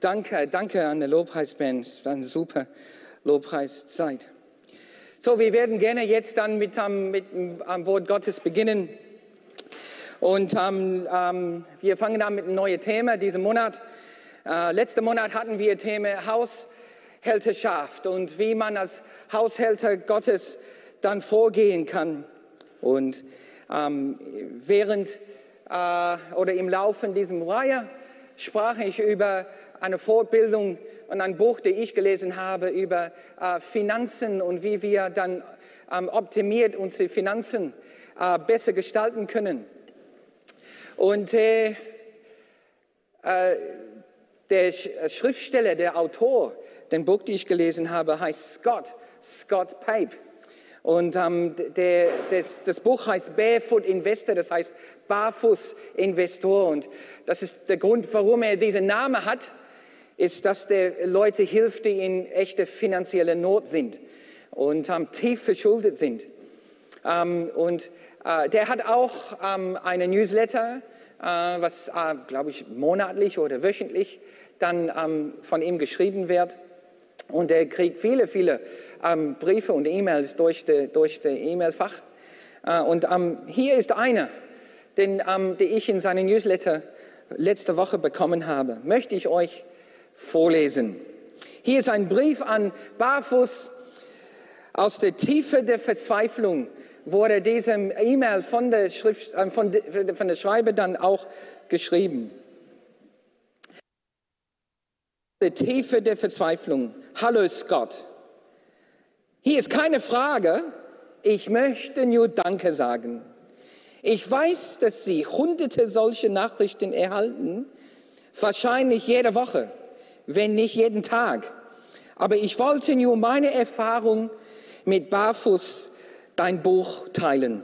Danke, danke an der Lobpreisband. Es war eine super Lobpreiszeit. So, wir werden gerne jetzt dann mit, um, mit dem Wort Gottes beginnen. Und um, um, wir fangen an mit einem neuen Thema diesen Monat. Uh, letzten Monat hatten wir Thema Haushälterschaft und wie man als Haushälter Gottes dann vorgehen kann. Und während uh, oder im Laufe dieser Reihe sprach ich über eine Fortbildung und ein Buch, das ich gelesen habe über äh, Finanzen und wie wir dann ähm, optimiert unsere Finanzen äh, besser gestalten können. Und äh, äh der Schriftsteller, der Autor, den Buch, das ich gelesen habe, heißt Scott, Scott Pape. Und ähm, der, das, das, Buch heißt Barefoot Investor, das heißt Barfuß Investor. Und das ist der Grund, warum er diesen Namen hat ist, dass der Leute hilft, die in echte finanzielle Not sind und ähm, tief verschuldet sind. Ähm, und äh, der hat auch ähm, eine Newsletter, äh, was, äh, glaube ich, monatlich oder wöchentlich dann ähm, von ihm geschrieben wird. Und er kriegt viele, viele ähm, Briefe und E-Mails durch das durch E-Mail-Fach. Äh, und ähm, hier ist einer, den, den ich in seinem Newsletter letzte Woche bekommen habe. Möchte ich euch vorlesen. Hier ist ein Brief an Barfuß. Aus der Tiefe der Verzweiflung wurde diesem E-Mail von der, äh, von, von der Schreiber dann auch geschrieben. Der Tiefe der Verzweiflung. Hallo Scott. Hier ist keine Frage. Ich möchte nur Danke sagen. Ich weiß, dass Sie hunderte solche Nachrichten erhalten, wahrscheinlich jede Woche wenn nicht jeden Tag. Aber ich wollte nur meine Erfahrung mit Barfuß dein Buch teilen.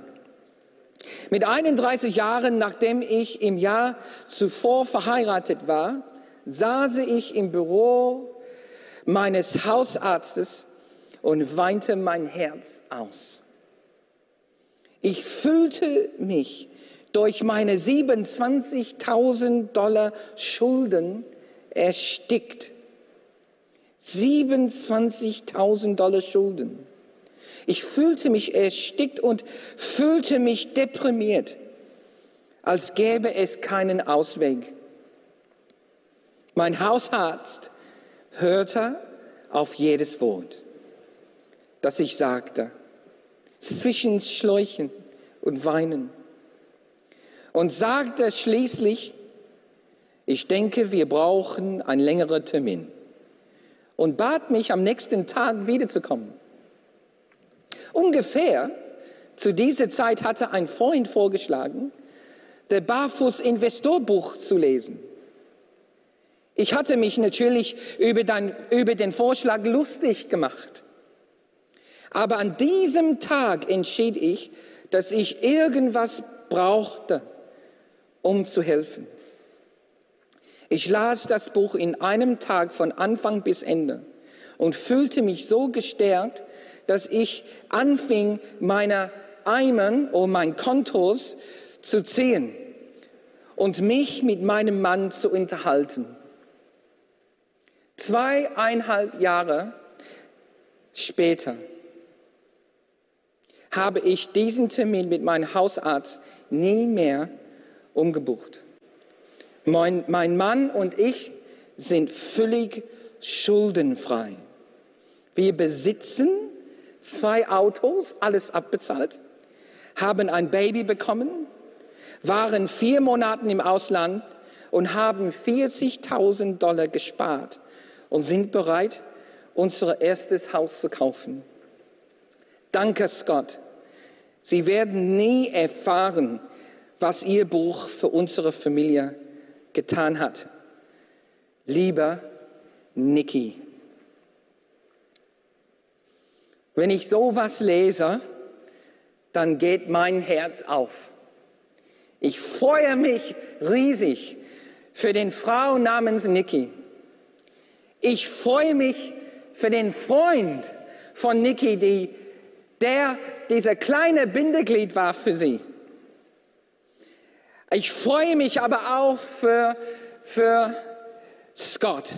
Mit 31 Jahren, nachdem ich im Jahr zuvor verheiratet war, saß ich im Büro meines Hausarztes und weinte mein Herz aus. Ich fühlte mich durch meine 27.000 Dollar Schulden erstickt. 27.000 Dollar Schulden. Ich fühlte mich erstickt und fühlte mich deprimiert, als gäbe es keinen Ausweg. Mein Hausarzt hörte auf jedes Wort, das ich sagte, zwischen Schläuchen und Weinen, und sagte schließlich, ich denke, wir brauchen einen längeren Termin. Und bat mich, am nächsten Tag wiederzukommen. Ungefähr zu dieser Zeit hatte ein Freund vorgeschlagen, der Barfuß-Investorbuch zu lesen. Ich hatte mich natürlich über, dein, über den Vorschlag lustig gemacht. Aber an diesem Tag entschied ich, dass ich irgendwas brauchte, um zu helfen. Ich las das Buch in einem Tag von Anfang bis Ende und fühlte mich so gestärkt, dass ich anfing, meine Eimern oder mein Kontos zu ziehen und mich mit meinem Mann zu unterhalten. Zweieinhalb Jahre später habe ich diesen Termin mit meinem Hausarzt nie mehr umgebucht. Mein, mein Mann und ich sind völlig schuldenfrei. Wir besitzen zwei Autos, alles abbezahlt, haben ein Baby bekommen, waren vier Monate im Ausland und haben 40.000 Dollar gespart und sind bereit, unser erstes Haus zu kaufen. Danke, Scott. Sie werden nie erfahren, was Ihr Buch für unsere Familie getan hat. Lieber Niki. Wenn ich sowas lese, dann geht mein Herz auf. Ich freue mich riesig für den Frau namens Niki. Ich freue mich für den Freund von Niki, die, der dieser kleine Bindeglied war für sie. Ich freue mich aber auch für, für Scott.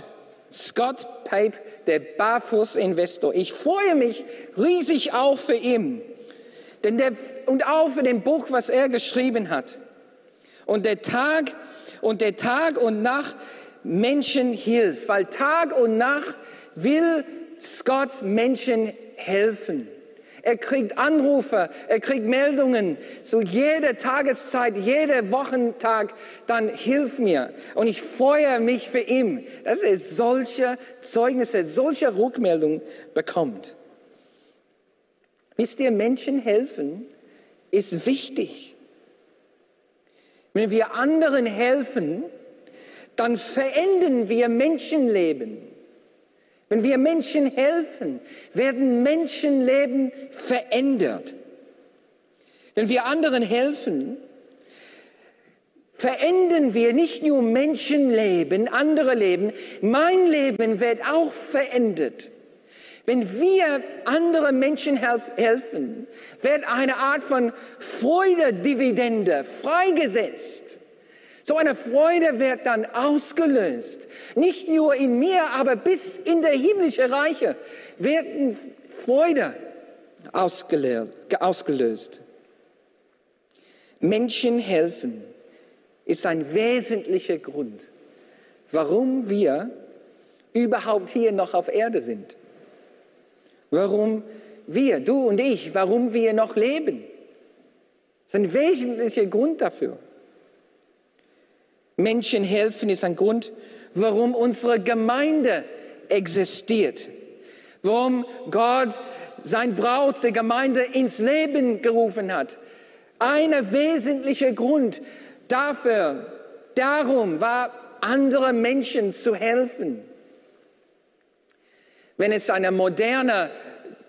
Scott Pape, der Barfuß-Investor. Ich freue mich riesig auch für ihn. Denn der, und auch für den Buch, was er geschrieben hat. Und der Tag und der Tag und Nacht Menschen hilft, weil Tag und Nacht will Scott Menschen helfen. Er kriegt Anrufe, er kriegt Meldungen zu jeder Tageszeit, jeder Wochentag, dann hilf mir. Und ich freue mich für ihn, dass er solche Zeugnisse, solche Rückmeldungen bekommt. Wisst ihr, Menschen helfen ist wichtig. Wenn wir anderen helfen, dann verändern wir Menschenleben. Wenn wir Menschen helfen, werden Menschenleben verändert. Wenn wir anderen helfen, verändern wir nicht nur Menschenleben, andere Leben, mein Leben wird auch verändert. Wenn wir andere Menschen helfen, wird eine Art von Freudedividende freigesetzt. So eine Freude wird dann ausgelöst. Nicht nur in mir, aber bis in der himmlische Reiche wird Freude ausgelöst. Menschen helfen ist ein wesentlicher Grund, warum wir überhaupt hier noch auf Erde sind. Warum wir, du und ich, warum wir noch leben. Das ist ein wesentlicher Grund dafür. Menschen helfen ist ein Grund, warum unsere Gemeinde existiert. Warum Gott sein Braut der Gemeinde ins Leben gerufen hat. Ein wesentlicher Grund dafür, darum war, andere Menschen zu helfen. Wenn es ein moderner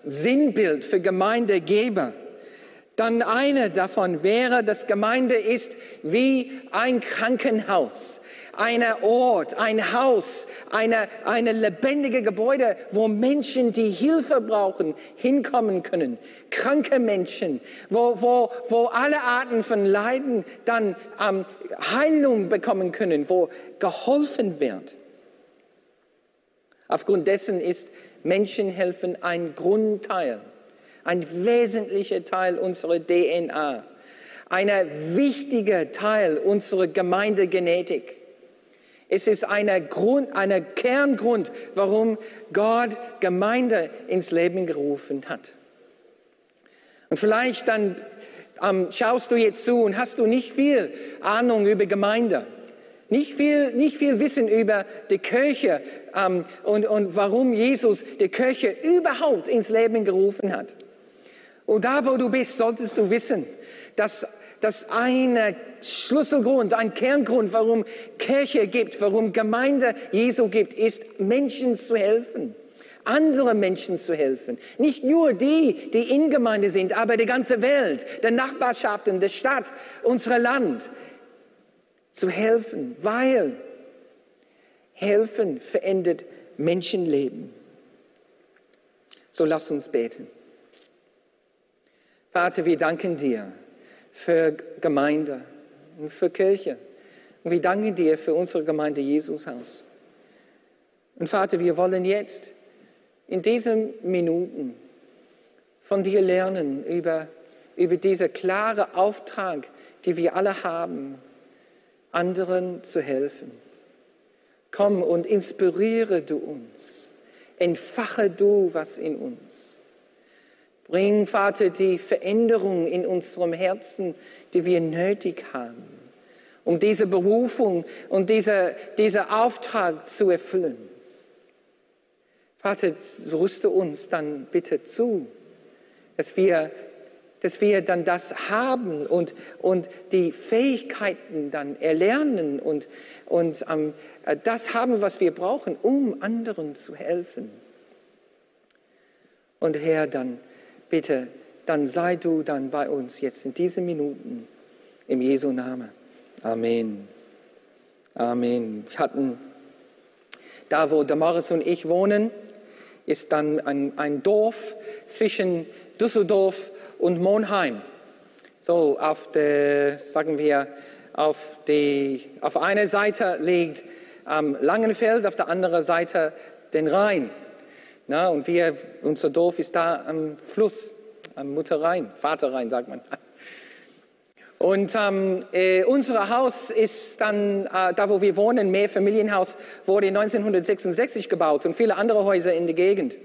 Sinnbild für Gemeinde gäbe, dann eine davon wäre, dass Gemeinde ist wie ein Krankenhaus, ein Ort, ein Haus, eine, eine lebendige Gebäude, wo Menschen, die Hilfe brauchen, hinkommen können. Kranke Menschen, wo, wo, wo alle Arten von Leiden dann ähm, Heilung bekommen können, wo geholfen wird. Aufgrund dessen ist Menschenhelfen ein Grundteil ein wesentlicher Teil unserer DNA, ein wichtiger Teil unserer Gemeindegenetik. Es ist ein Grund, ein Kerngrund, warum Gott Gemeinde ins Leben gerufen hat. Und vielleicht dann ähm, schaust du jetzt zu und hast du nicht viel Ahnung über Gemeinde, nicht viel, nicht viel Wissen über die Kirche ähm, und, und warum Jesus die Kirche überhaupt ins Leben gerufen hat. Und da, wo du bist, solltest du wissen, dass dass ein Schlüsselgrund, ein Kerngrund, warum Kirche gibt, warum Gemeinde Jesu gibt, ist Menschen zu helfen, andere Menschen zu helfen. Nicht nur die, die in Gemeinde sind, aber die ganze Welt, der Nachbarschaften, der Stadt, unser Land zu helfen, weil helfen verändert Menschenleben. So lass uns beten. Vater, wir danken dir für Gemeinde und für Kirche. Und wir danken dir für unsere Gemeinde Jesushaus. Und Vater, wir wollen jetzt in diesen Minuten von dir lernen über, über diesen klaren Auftrag, den wir alle haben, anderen zu helfen. Komm und inspiriere du uns. Entfache du was in uns. Bring, Vater, die Veränderung in unserem Herzen, die wir nötig haben, um diese Berufung und diese, diese Auftrag zu erfüllen. Vater, rüste uns dann bitte zu, dass wir, dass wir dann das haben und, und die Fähigkeiten dann erlernen und, und ähm, das haben, was wir brauchen, um anderen zu helfen. Und Herr, dann bitte, dann sei du dann bei uns jetzt in diesen Minuten im Jesu Namen. Amen. Amen. Wir hatten da, wo Damaris und ich wohnen, ist dann ein, ein Dorf zwischen Düsseldorf und Monheim. So auf der, sagen wir, auf, die, auf einer Seite liegt ähm, Langenfeld, auf der anderen Seite den Rhein. Na, und wir, unser Dorf ist da am Fluss, am Mutterrhein, Vaterrhein sagt man. Und ähm, äh, unser Haus ist dann, äh, da wo wir wohnen, Mehrfamilienhaus, wurde 1966 gebaut und viele andere Häuser in der Gegend.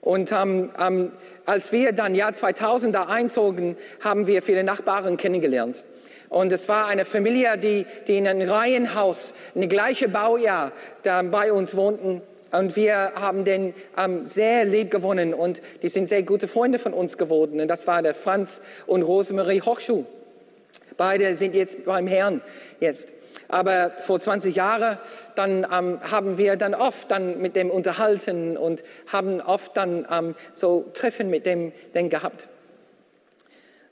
Und ähm, ähm, als wir dann Jahr 2000 da einzogen, haben wir viele Nachbarn kennengelernt. Und es war eine Familie, die, die in einem Reihenhaus, ein gleiche Baujahr, da bei uns wohnten. Und wir haben den ähm, sehr lieb gewonnen und die sind sehr gute Freunde von uns geworden. Und das war der Franz und Rosemarie Hochschuh. Beide sind jetzt beim Herrn jetzt. Aber vor 20 Jahren, dann ähm, haben wir dann oft dann mit dem unterhalten und haben oft dann ähm, so Treffen mit dem, dem gehabt.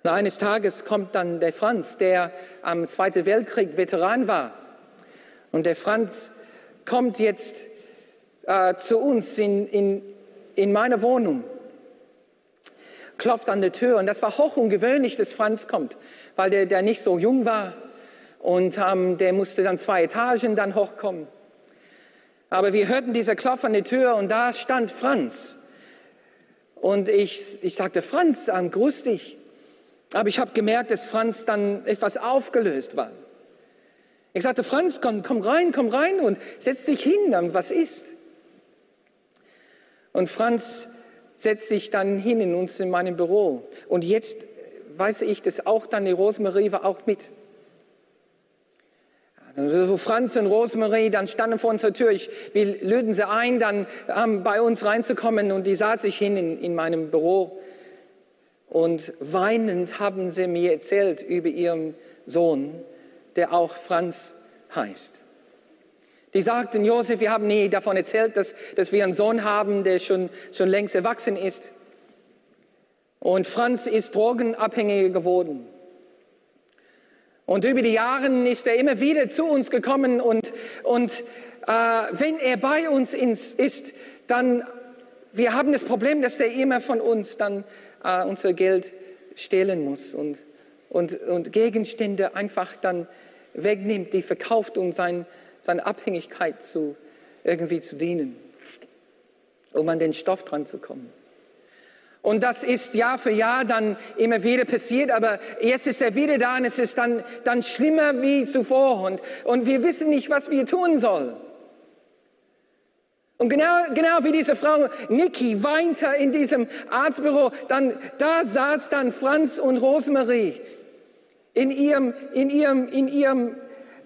Und eines Tages kommt dann der Franz, der am Zweiten Weltkrieg Veteran war. Und der Franz kommt jetzt äh, zu uns in, in, in meine Wohnung klopft an der Tür. Und das war hoch ungewöhnlich, dass Franz kommt, weil der, der nicht so jung war. Und ähm, der musste dann zwei Etagen dann hochkommen. Aber wir hörten diese Klopf an der Tür und da stand Franz. Und ich, ich sagte, Franz, ähm, grüß dich. Aber ich habe gemerkt, dass Franz dann etwas aufgelöst war. Ich sagte, Franz, komm, komm rein, komm rein und setz dich hin, was ist? Und Franz setzt sich dann hin in uns in meinem Büro. Und jetzt weiß ich, dass auch dann die Rosemarie war auch mit. So Franz und Rosemarie dann standen vor unserer Tür. Ich, wir lüden sie ein, dann ähm, bei uns reinzukommen und die saß sich hin in, in meinem Büro. Und weinend haben sie mir erzählt über ihren Sohn, der auch Franz heißt. Die sagten, Josef, wir haben nie davon erzählt, dass, dass wir einen Sohn haben, der schon, schon längst erwachsen ist. Und Franz ist drogenabhängiger geworden. Und über die Jahre ist er immer wieder zu uns gekommen und, und äh, wenn er bei uns ist, dann, wir haben das Problem, dass der immer von uns dann äh, unser Geld stehlen muss und, und, und Gegenstände einfach dann wegnimmt, die verkauft, um sein, seine Abhängigkeit zu, irgendwie zu dienen, um an den Stoff dran zu kommen. Und das ist Jahr für Jahr dann immer wieder passiert, aber jetzt ist er wieder da und es ist dann, dann schlimmer wie zuvor und, und wir wissen nicht, was wir tun sollen. Und genau, genau wie diese Frau Niki weinte in diesem Arztbüro, dann, da saß dann Franz und Rosemarie in ihrem, in ihrem, in ihrem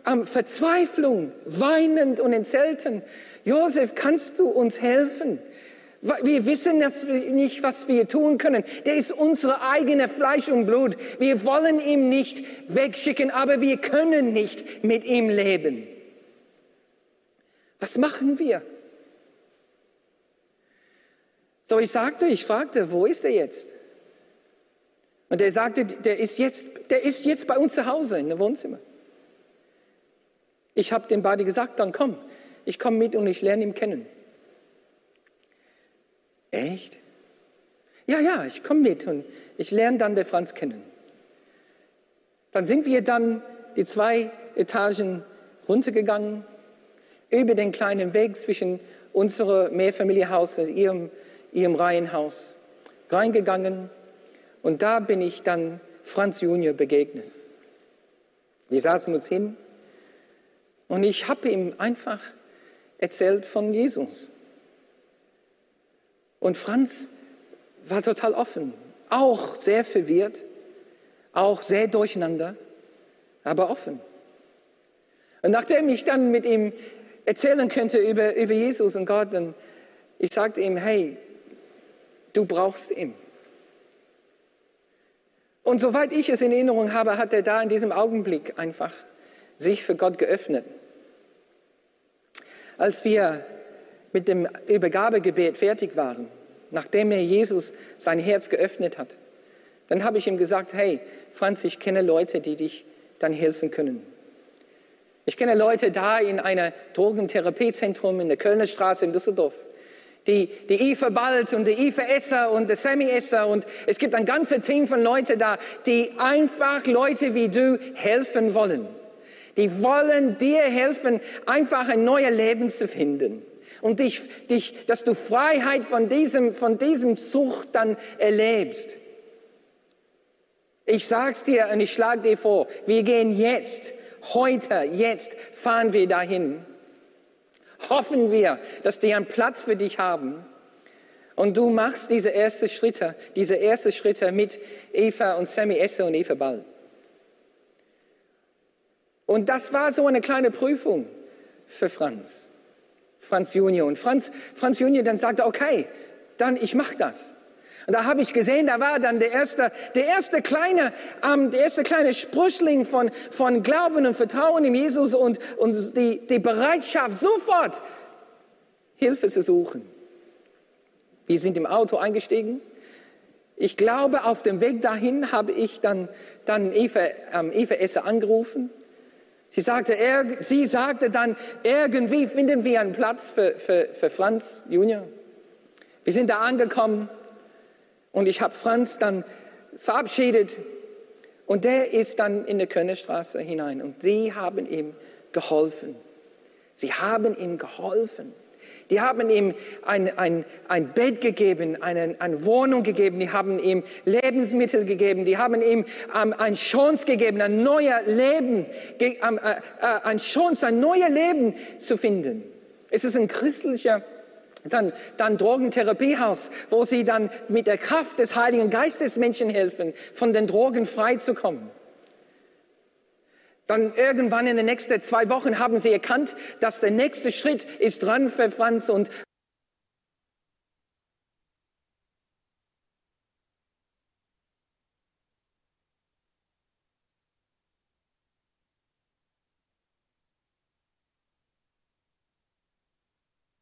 ähm, Verzweiflung, weinend und entzelten. Josef, kannst du uns helfen? Wir wissen das nicht, was wir tun können. Der ist unsere eigene Fleisch und Blut. Wir wollen ihn nicht wegschicken, aber wir können nicht mit ihm leben. Was machen wir? So, ich sagte, ich fragte, wo ist er jetzt? Und er sagte, der ist jetzt, der ist jetzt bei uns zu Hause in dem Wohnzimmer. Ich habe den beiden gesagt, dann komm, ich komme mit und ich lerne ihn kennen. Echt? Ja, ja, ich komme mit und ich lerne dann den Franz kennen. Dann sind wir dann die zwei Etagen runtergegangen, über den kleinen Weg zwischen unserem Mehrfamilienhaus und ihrem, ihrem Reihenhaus reingegangen. Und da bin ich dann Franz Junior begegnet. Wir saßen uns hin und ich habe ihm einfach erzählt von Jesus. Und Franz war total offen, auch sehr verwirrt, auch sehr durcheinander, aber offen. Und nachdem ich dann mit ihm erzählen könnte über, über Jesus und Gott, dann ich sagte ihm, hey, du brauchst ihn. Und soweit ich es in Erinnerung habe, hat er da in diesem Augenblick einfach sich für Gott geöffnet. Als wir mit dem Übergabegebet fertig waren, nachdem er Jesus sein Herz geöffnet hat, dann habe ich ihm gesagt, hey, Franz, ich kenne Leute, die dich dann helfen können. Ich kenne Leute da in einem Drogentherapiezentrum in der Kölner Straße in Düsseldorf. Die, die Eva Bald und die Eva Esser und der Sammy Esser und es gibt ein ganzes Team von Leuten da, die einfach Leute wie du helfen wollen Die wollen dir helfen, einfach ein neues Leben zu finden. Und dich, dich, dass du Freiheit von diesem, von diesem Sucht dann erlebst. Ich sag's dir und ich schlage dir vor, wir gehen jetzt, heute, jetzt fahren wir dahin. Hoffen wir, dass die einen Platz für dich haben. Und du machst diese ersten Schritte, diese ersten Schritte mit Eva und Sammy Esse und Eva Ball. Und das war so eine kleine Prüfung für Franz, Franz Junior. Und Franz, Franz Junior dann sagte, okay, dann ich mach das. Und da habe ich gesehen, da war dann der erste, der erste kleine, ähm, der erste kleine Sprüchling von, von Glauben und Vertrauen in Jesus und, und die, die Bereitschaft, sofort Hilfe zu suchen. Wir sind im Auto eingestiegen. Ich glaube, auf dem Weg dahin habe ich dann, dann Eva, ähm, Eva Esser angerufen. Sie sagte, er, sie sagte dann, irgendwie finden wir einen Platz für, für, für Franz Junior. Wir sind da angekommen und ich habe Franz dann verabschiedet und der ist dann in die Könnerstraße hinein und sie haben ihm geholfen. Sie haben ihm geholfen. Die haben ihm ein, ein, ein Bett gegeben, eine, eine Wohnung gegeben, die haben ihm Lebensmittel gegeben, die haben ihm ähm, eine Chance gegeben, ein neues Leben, ähm, äh, äh, eine Chance, ein neues Leben zu finden. Es ist ein christlicher dann, dann Drogentherapiehaus, wo sie dann mit der Kraft des Heiligen Geistes Menschen helfen, von den Drogen frei zu kommen. Dann irgendwann in den nächsten zwei Wochen haben sie erkannt, dass der nächste Schritt ist dran für Franz und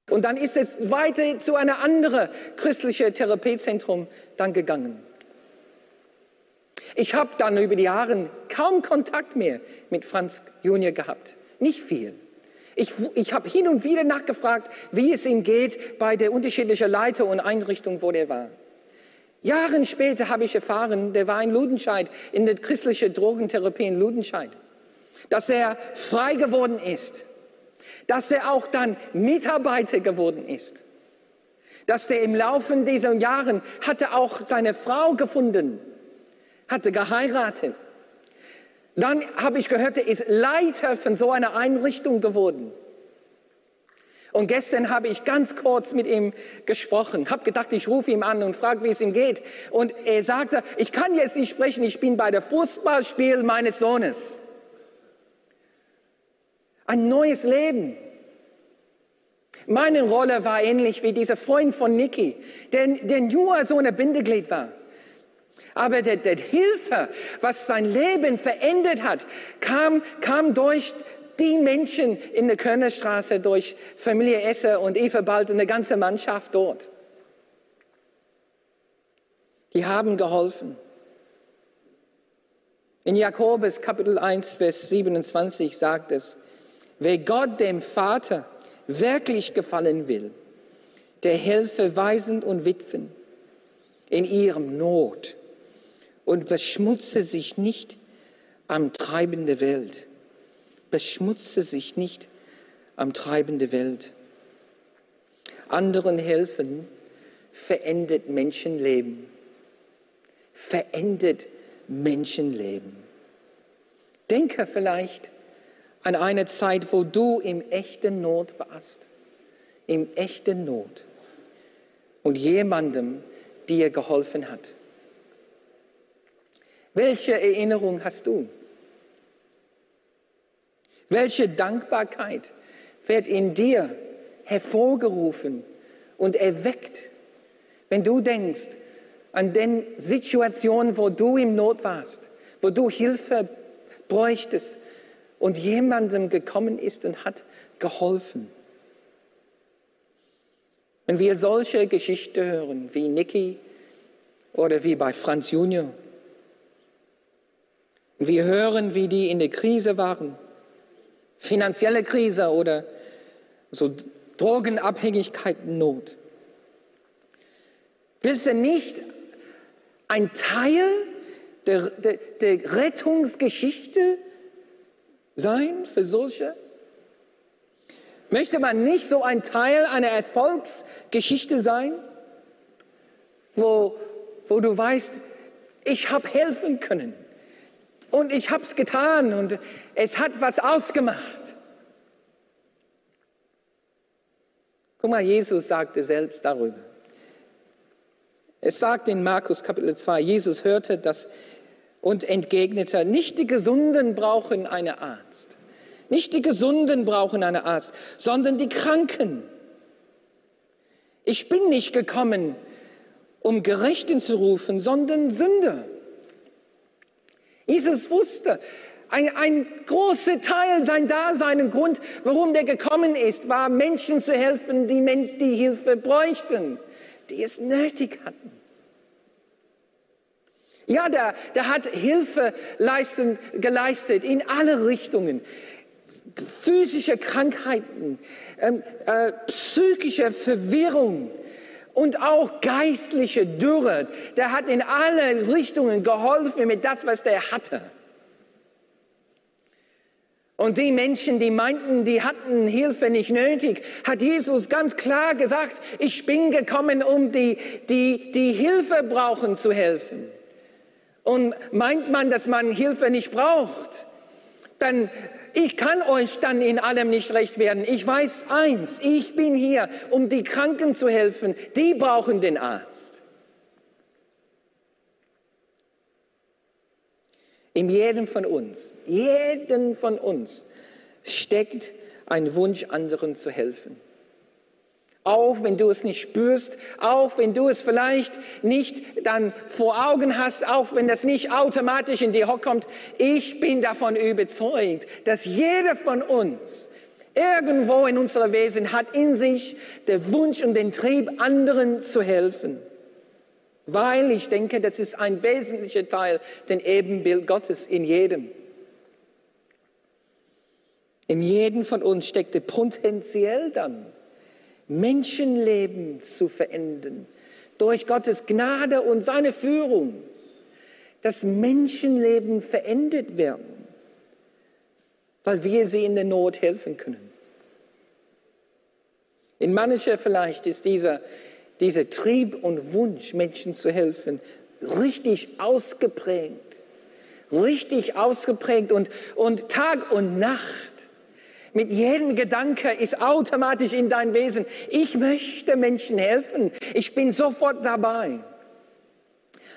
Und dann ist es weiter zu einer anderen christlichen Therapiezentrum dann gegangen. Ich habe dann über die Jahre kaum Kontakt mehr mit Franz Junior gehabt. Nicht viel. Ich, ich habe hin und wieder nachgefragt, wie es ihm geht bei der unterschiedlichen Leiter und Einrichtung, wo der war. Jahren später habe ich erfahren, der war in Ludenscheid, in der christlichen Drogentherapie in Ludenscheid, dass er frei geworden ist dass er auch dann Mitarbeiter geworden ist. Dass der im Laufe dieser Jahren hatte auch seine Frau gefunden, hatte geheiratet. Dann habe ich gehört, er ist Leiter von so einer Einrichtung geworden. Und gestern habe ich ganz kurz mit ihm gesprochen, habe gedacht, ich rufe ihn an und frage, wie es ihm geht. Und er sagte, ich kann jetzt nicht sprechen, ich bin bei der Fußballspiel meines Sohnes. Ein neues Leben. Meine Rolle war ähnlich wie dieser Freund von Nicky, der, der nur so eine Bindeglied war. Aber der, der Hilfe, was sein Leben verändert hat, kam, kam durch die Menschen in der Kölnerstraße, durch Familie Esser und Eva Bald und die ganze Mannschaft dort. Die haben geholfen. In Jakobus Kapitel 1, Vers 27 sagt es, Wer Gott dem Vater wirklich gefallen will, der helfe Waisen und Witwen in ihrem Not und beschmutze sich nicht am Treiben der Welt. Beschmutze sich nicht am Treiben der Welt. Anderen helfen verändert Menschenleben. Verändert Menschenleben. Denke vielleicht an eine Zeit, wo du im echten Not warst, im echten Not und jemandem dir geholfen hat. Welche Erinnerung hast du? Welche Dankbarkeit wird in dir hervorgerufen und erweckt, wenn du denkst an den Situationen, wo du im Not warst, wo du Hilfe bräuchtest, und jemandem gekommen ist und hat geholfen. Wenn wir solche Geschichten hören, wie Niki oder wie bei Franz Junior, wir hören, wie die in der Krise waren, finanzielle Krise oder so Drogenabhängigkeit, Not. Willst du nicht ein Teil der, der, der Rettungsgeschichte sein für solche? Möchte man nicht so ein Teil einer Erfolgsgeschichte sein, wo, wo du weißt, ich habe helfen können und ich habe es getan und es hat was ausgemacht. Guck mal, Jesus sagte selbst darüber. Es sagt in Markus Kapitel 2, Jesus hörte das und entgegnete, nicht die Gesunden brauchen einen Arzt. Nicht die Gesunden brauchen einen Arzt, sondern die Kranken. Ich bin nicht gekommen, um Gerechten zu rufen, sondern Sünder. Jesus wusste, ein, ein großer Teil sein Dasein und Grund, warum der gekommen ist, war Menschen zu helfen, die, die Hilfe bräuchten, die es nötig hatten. Ja, der, der hat Hilfe leisten, geleistet in alle Richtungen. Physische Krankheiten, ähm, äh, psychische Verwirrung und auch geistliche Dürre. Der hat in alle Richtungen geholfen mit das, was der hatte. Und die Menschen, die meinten, die hatten Hilfe nicht nötig, hat Jesus ganz klar gesagt, ich bin gekommen, um die, die, die Hilfe brauchen zu helfen. Und meint man, dass man Hilfe nicht braucht, dann ich kann euch dann in allem nicht recht werden. Ich weiß eins, ich bin hier, um die Kranken zu helfen. Die brauchen den Arzt. In jedem von uns, jeden von uns steckt ein Wunsch, anderen zu helfen. Auch wenn du es nicht spürst, auch wenn du es vielleicht nicht dann vor Augen hast, auch wenn das nicht automatisch in dir hochkommt. Ich bin davon überzeugt, dass jeder von uns irgendwo in unserer Wesen hat in sich der Wunsch und den Trieb, anderen zu helfen. Weil ich denke, das ist ein wesentlicher Teil, den Ebenbild Gottes in jedem. In jedem von uns steckt potenziell dann Menschenleben zu verändern. Durch Gottes Gnade und seine Führung. Dass Menschenleben verändert werden, weil wir sie in der Not helfen können. In mancher vielleicht ist dieser, dieser Trieb und Wunsch, Menschen zu helfen, richtig ausgeprägt. Richtig ausgeprägt und, und Tag und Nacht mit jedem Gedanke ist automatisch in dein Wesen, ich möchte Menschen helfen, ich bin sofort dabei.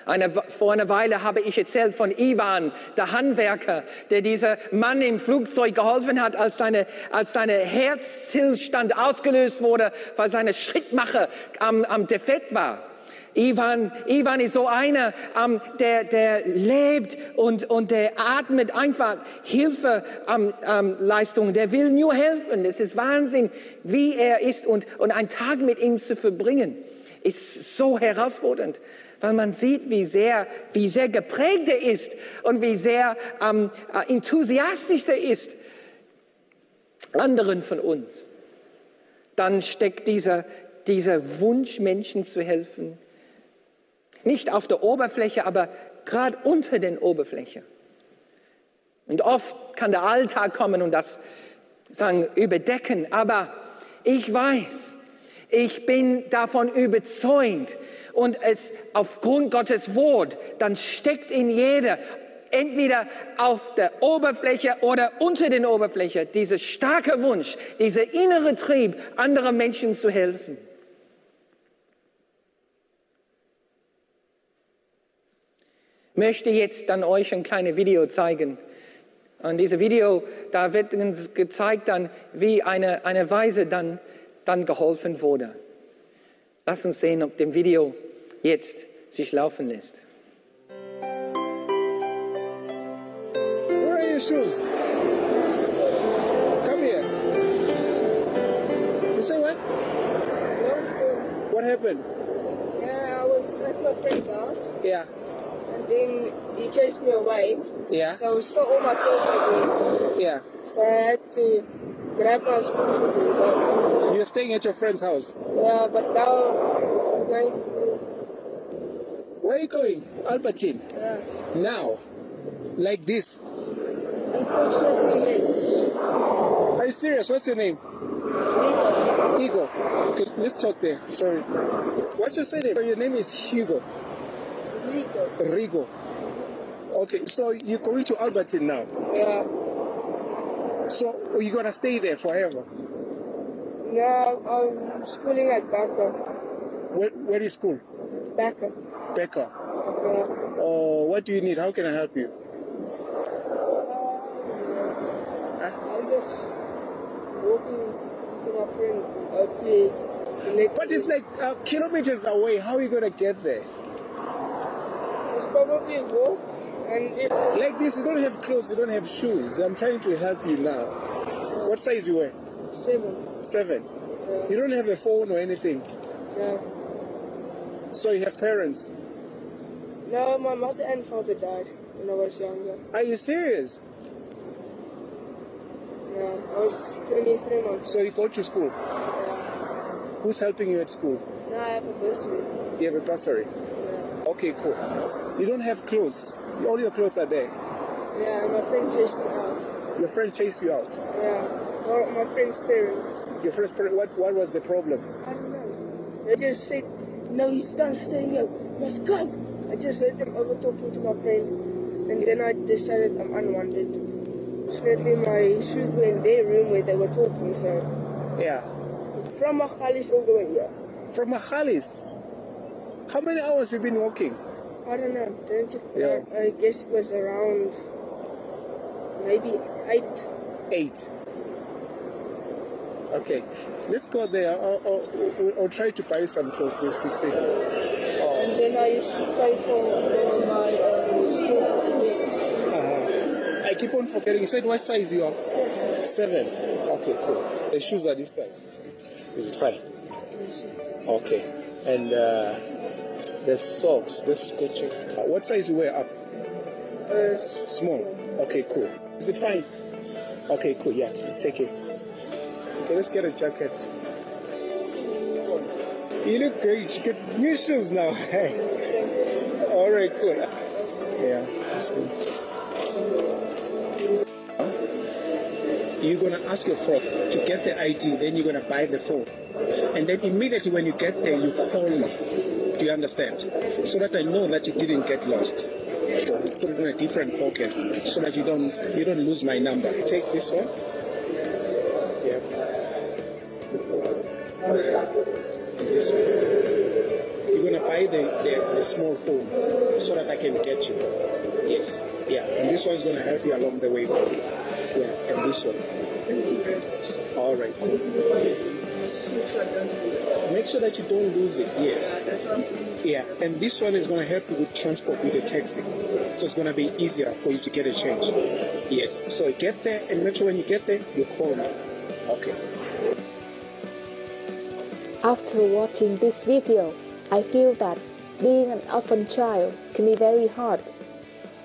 Eine, vor einer Weile habe ich erzählt von Ivan, der Handwerker, der dieser Mann im Flugzeug geholfen hat, als seine, als seine Herzstillstand ausgelöst wurde, weil seine Schrittmacher am, am Defekt war. Ivan, Ivan ist so einer, ähm, der, der lebt und, und der atmet einfach Hilfeleistungen. Ähm, der will nur helfen. Es ist Wahnsinn, wie er ist. Und, und einen Tag mit ihm zu verbringen, ist so herausfordernd weil man sieht, wie sehr, wie sehr geprägt er ist und wie sehr ähm, äh, enthusiastisch er ist anderen von uns. Dann steckt dieser, dieser Wunsch, Menschen zu helfen, nicht auf der Oberfläche, aber gerade unter den Oberfläche. Und oft kann der Alltag kommen und das sagen, überdecken. Aber ich weiß, ich bin davon überzeugt und es aufgrund Gottes Wort, dann steckt in jeder, entweder auf der Oberfläche oder unter den Oberfläche, dieser starke Wunsch, dieser innere Trieb, anderen Menschen zu helfen. Möchte jetzt dann euch ein kleines Video zeigen. Und dieses Video, da wird uns gezeigt dann, wie eine, eine Weise dann, dann geholfen wurde. Lass uns sehen, ob dem Video jetzt sich laufen lässt. Where are your shoes? Come here. You say what? What happened? Yeah, I was at my friend's house. Yeah. Then he chased me away. Yeah. So he stole all my clothes again. Yeah. So I had to grab my school shoes and go. You're staying at your friend's house. Yeah, but now I'm going to. Where are you going? Albertine. Yeah. Now. Like this. Unfortunately, yes. Are you serious? What's your name? Hugo. Hugo. Okay, let's talk there. Sorry. What's your surname? Your name is Hugo. Rico. Rigo. Okay, so you're going to Albertine now. Yeah. So you're gonna stay there forever. Now I'm schooling at Baka. Where, where is school? Baka. Becca. Yeah. Oh, what do you need? How can I help you? I'm just walking to my friend. Next But it's like uh, kilometers away. How are you gonna get there? Probably walk. And if Like this, you don't have clothes, you don't have shoes. I'm trying to help you now. What size you wear? seven. Seven. Yeah. You don't have a phone or anything. Yeah. So you have parents. No, my mother and father died when I was younger. Are you serious? Yeah, I was 23 months. So you go to school. Yeah. Who's helping you at school? Now I have a bursary. You have a bursary. Okay, cool. You don't have clothes. All your clothes are there. Yeah, my friend chased me out. Your friend chased you out. Yeah. Or my friend's parents. Your first parent, what, what was the problem? I don't know. They just said, no, he's done staying here. Let's go. I just heard them over talking to my friend. And then I decided I'm unwanted. Fortunately, my shoes were in their room where they were talking, so Yeah. from Machalis all the way here. From Mahalis. How many hours have you been walking? I don't know. Didn't you? Yeah. I, I guess it was around maybe eight. Eight. Okay. Let's go there. I'll, I'll, I'll try to buy some clothes you see. And then I used to pay for my um, school events. Uh-huh. I keep on forgetting. You said what size you are? Seven. Okay, cool. The shoes are this size. Is it fine? Okay. And uh, the socks, the sketches. What size you wear up? Uh, small. Okay, cool. Is it fine? Okay, cool. Yeah, let's take it. Okay, let's get a jacket. You look great. You get new shoes now. Hey. All right, cool. Yeah, You're gonna ask your friend to get the ID, then you're gonna buy the phone, and then immediately when you get there, you call me. Do you understand? So that I know that you didn't get lost. So put it in a different pocket so that you don't you don't lose my number. Take this one. Yeah. This one. You're gonna buy the, the, the small phone so that I can get you. Yes. Yeah. And this one's gonna help you along the way. Yeah. And this one. All right. Cool. Make sure that you don't lose it. Yes. Yeah. And this one is gonna help you with transport with the taxi. So it's gonna be easier for you to get a change. Yes. So get there and make sure when you get there you call me. Okay. After watching this video, I feel that being an orphan child can be very hard,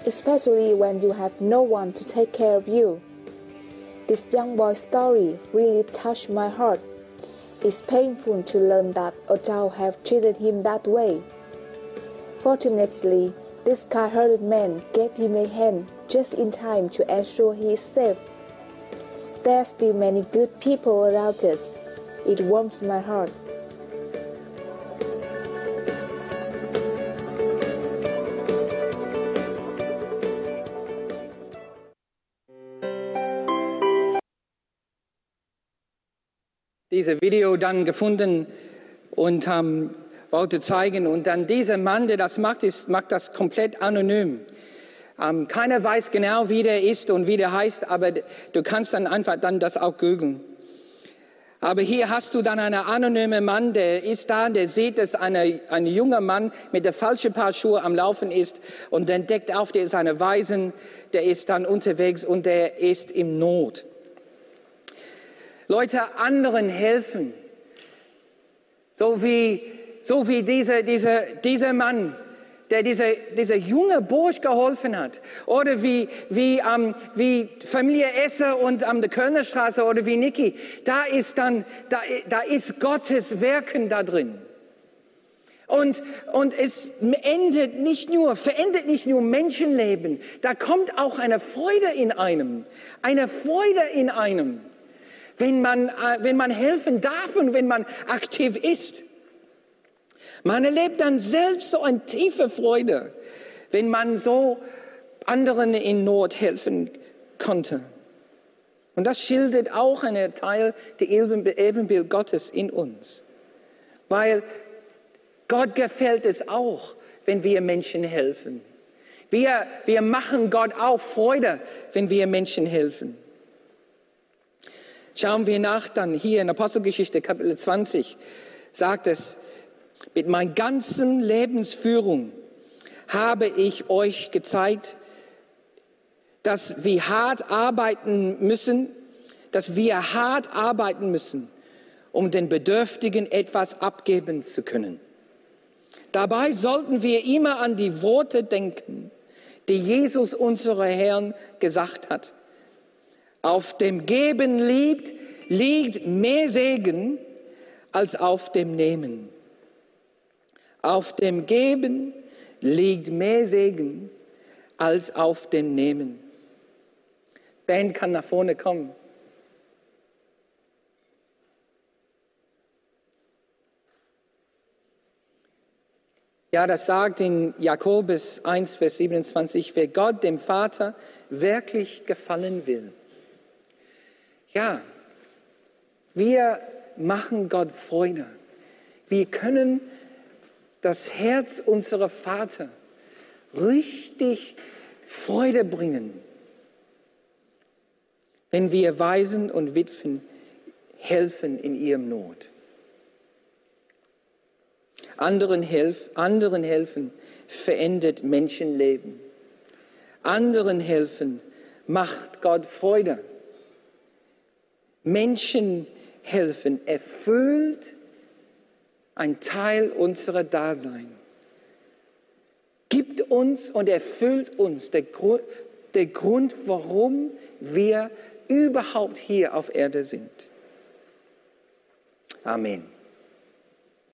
especially when you have no one to take care of you. This young boy's story really touched my heart. It's painful to learn that adults have treated him that way. Fortunately, this kind-hearted man gave him a hand just in time to ensure he is safe. There are still many good people around us. It warms my heart. Diese Video dann gefunden und ähm, wollte zeigen. Und dann dieser Mann, der das macht, ist, macht das komplett anonym. Ähm, keiner weiß genau, wie der ist und wie der heißt, aber du kannst dann einfach dann das auch googeln. Aber hier hast du dann einen anonymen Mann, der ist da, der sieht, dass eine, ein junger Mann mit der falschen Paar Schuhe am Laufen ist und dann deckt auf, der ist eine Waisen, der ist dann unterwegs und der ist im Not. Leute anderen helfen. So wie, so wie dieser, dieser, dieser Mann, der dieser, dieser junge Bursch geholfen hat. Oder wie, wie, ähm, wie Familie Esser und ähm, der Kölner Straße oder wie Niki. Da ist dann, da, da ist Gottes Wirken da drin. Und, und es endet nicht nur, verändert nicht nur Menschenleben, da kommt auch eine Freude in einem, eine Freude in einem, wenn man, äh, wenn man helfen darf und wenn man aktiv ist. Man erlebt dann selbst so eine tiefe Freude, wenn man so anderen in Not helfen konnte. Und das schildert auch einen Teil der Ebenbild Gottes in uns. Weil Gott gefällt es auch, wenn wir Menschen helfen. Wir, wir machen Gott auch Freude, wenn wir Menschen helfen. Schauen wir nach dann hier in Apostelgeschichte Kapitel 20 sagt es, mit meiner ganzen Lebensführung habe ich euch gezeigt, dass wir hart arbeiten müssen, dass wir hart arbeiten müssen, um den Bedürftigen etwas abgeben zu können. Dabei sollten wir immer an die Worte denken, die Jesus, unser Herrn, gesagt hat. Auf dem Geben liegt, liegt mehr Segen als auf dem Nehmen. Auf dem Geben liegt mehr Segen als auf dem Nehmen. Ben kann nach vorne kommen. Ja, das sagt in Jakobus 1, Vers 27, wer Gott, dem Vater, wirklich gefallen will. Ja, wir machen Gott Freude. Wir können das Herz unserer Vater richtig Freude bringen, wenn wir Waisen und Witwen helfen in ihrem Not. Anderen, helf, anderen helfen verändert Menschenleben. Anderen helfen macht Gott Freude. Menschen helfen erfüllt ein Teil unserer Dasein. Gibt uns und erfüllt uns der Grund, der Grund, warum wir überhaupt hier auf Erde sind. Amen.